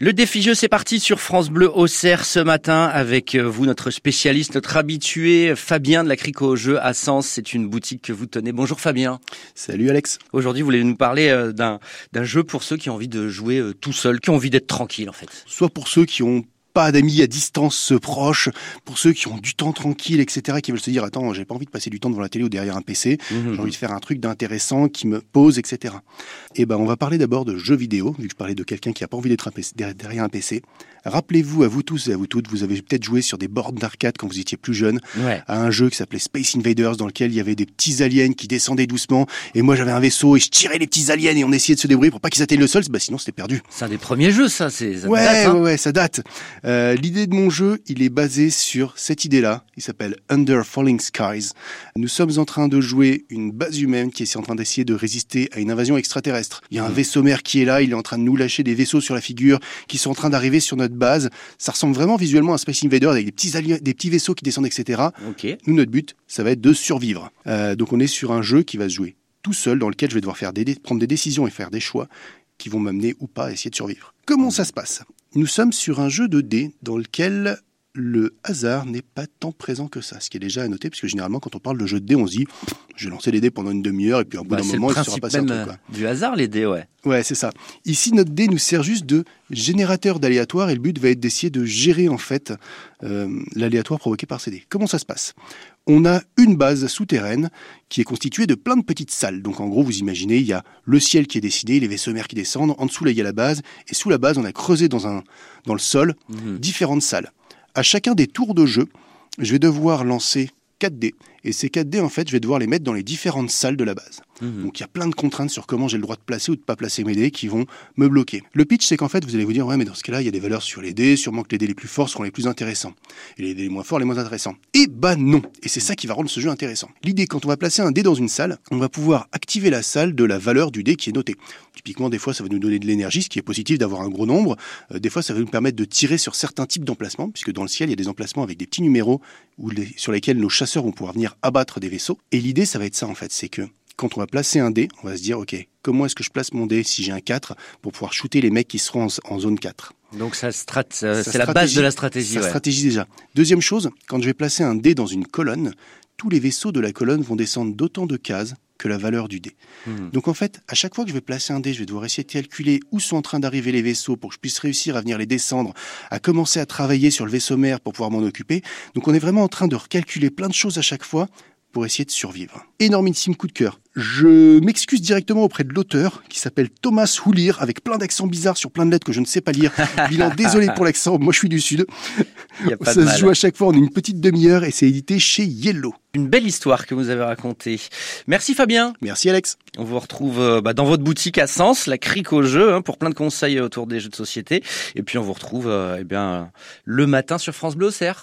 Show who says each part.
Speaker 1: Le défi jeu, c'est parti sur France Bleu Auxerre ce matin avec euh, vous, notre spécialiste, notre habitué, Fabien de la Crico au jeu à Sens. C'est une boutique que vous tenez. Bonjour Fabien.
Speaker 2: Salut Alex.
Speaker 1: Aujourd'hui, vous voulez nous parler euh, d'un, jeu pour ceux qui ont envie de jouer euh, tout seul, qui ont envie d'être tranquille en fait.
Speaker 2: Soit pour ceux qui ont pas d'amis à distance proches, pour ceux qui ont du temps tranquille, etc., qui veulent se dire attends, j'ai pas envie de passer du temps devant la télé ou derrière un PC,
Speaker 1: Mhm.
Speaker 2: j'ai envie de faire un truc d'intéressant qui me pose, etc. Et ben, on va parler d'abord de jeux vidéo, vu que je parlais de quelqu'un qui a pas envie d'être un PC derrière un PC. Rappelez-vous, à vous tous et à vous toutes, vous avez peut-être joué sur des bords d'arcade quand vous étiez plus jeune,
Speaker 1: Ouais.
Speaker 2: à un jeu qui s'appelait Space Invaders, dans lequel il y avait des petits aliens qui descendaient doucement, et moi j'avais un vaisseau et je tirais les petits aliens et on essayait de se débrouiller pour pas qu'ils atteignent le sol, bah sinon c'était perdu.
Speaker 1: C'est un des premiers jeux, ça. C'est, ça
Speaker 2: Ouais,
Speaker 1: date, hein.
Speaker 2: ouais, ouais, ça date. Euh, L'idée de mon jeu, il est basé sur cette idée-là. Il s'appelle Under Falling Skies. Nous sommes en train de jouer une base humaine qui est en train d'essayer de résister à une invasion extraterrestre. Il y a un
Speaker 1: Mhm.
Speaker 2: vaisseau mère qui est là, il est en train de nous lâcher des vaisseaux sur la figure qui sont en train d'arriver sur notre base. Ça ressemble vraiment visuellement à Space Invaders avec des petits, aliens- des petits vaisseaux qui descendent, etc. Nous, notre but, ça va être de survivre. Euh, donc on est sur un jeu qui va se jouer tout seul, dans lequel je vais devoir faire des, prendre des décisions et faire des choix qui vont m'amener ou pas à essayer de survivre. Comment ça se passe? Nous sommes sur un jeu de dés dans lequel le hasard n'est pas tant présent que ça, ce qui est déjà à noter, parce que généralement, quand on parle de jeu de dés, on se dit je vais lancer les dés pendant une demi-heure, et puis au bout
Speaker 1: Bah,
Speaker 2: d'un moment, il sera passé un truc. quoi.
Speaker 1: du hasard, les dés, ouais.
Speaker 2: Ouais, c'est ça. Ici, notre dé nous sert juste de générateur d'aléatoire et le but va être d'essayer de gérer en fait euh, l'aléatoire provoqué par ces dés. Comment ça se passe? On a une base souterraine qui est constituée de plein de petites salles. Donc en gros, vous imaginez, il y a le ciel qui est dessiné, les vaisseaux mers qui descendent, en dessous là, il y a la base, et sous la base, on a creusé dans, un, dans le sol
Speaker 1: Mhm.
Speaker 2: différentes salles. À chacun des tours de jeu, je vais devoir lancer 4 dés. Et ces 4 dés, en fait, je vais devoir les mettre dans les différentes salles de la base.
Speaker 1: Mhm.
Speaker 2: Donc il y a plein de contraintes sur comment j'ai le droit de placer ou de pas placer mes dés qui vont me bloquer. Le pitch, c'est qu'en fait, vous allez vous dire, ouais, mais dans ce cas-là, il y a des valeurs sur les dés, sûrement que les dés les plus forts seront les plus intéressants. Et les dés les moins forts, les moins intéressants. Et bah non Et c'est ça qui va rendre ce jeu intéressant. L'idée, quand on va placer un dé dans une salle, on va pouvoir activer la salle de la valeur du dé qui est notée. Typiquement, des fois, ça va nous donner de l'énergie, ce qui est positif d'avoir un gros nombre. Euh, des fois, ça va nous permettre de tirer sur certains types d'emplacements, puisque dans le ciel, il y a des emplacements avec des petits numéros où les- sur lesquels nos chasseurs vont pouvoir venir abattre des vaisseaux. Et l'idée, ça va être ça, en fait, c'est que quand on va placer un dé, on va se dire, OK, comment est-ce que je place mon dé si j'ai un 4 pour pouvoir shooter les mecs qui seront en, en zone 4
Speaker 1: Donc ça strat, c'est la base de la stratégie. Ouais.
Speaker 2: stratégie déjà. Deuxième chose, quand je vais placer un dé dans une colonne, tous les vaisseaux de la colonne vont descendre d'autant de cases que la valeur du dé.
Speaker 1: Mhm.
Speaker 2: Donc en fait, à chaque fois que je vais placer un dé, je vais devoir essayer de calculer où sont en train d'arriver les vaisseaux pour que je puisse réussir à venir les descendre, à commencer à travailler sur le vaisseau mère pour pouvoir m'en occuper. Donc on est vraiment en train de recalculer plein de choses à chaque fois pour essayer de survivre. Énormissime coup de cœur. Je m'excuse directement auprès de l'auteur qui s'appelle Thomas Houlir avec plein d'accents bizarres sur plein de lettres que je ne sais pas lire. Bilan désolé pour l'accent, moi je suis du sud.
Speaker 1: Y a pas de
Speaker 2: Ça
Speaker 1: mal.
Speaker 2: se joue à chaque fois en une petite demi-heure et c'est édité chez Yellow.
Speaker 1: Une belle histoire que vous avez racontée. Merci Fabien.
Speaker 2: Merci Alex.
Speaker 1: On vous retrouve euh, bah, dans votre boutique à Sens, la crique au jeu, hein, pour plein de conseils autour des jeux de société. Et puis on vous retrouve euh, eh bien, le matin sur France Bleu Auxerre.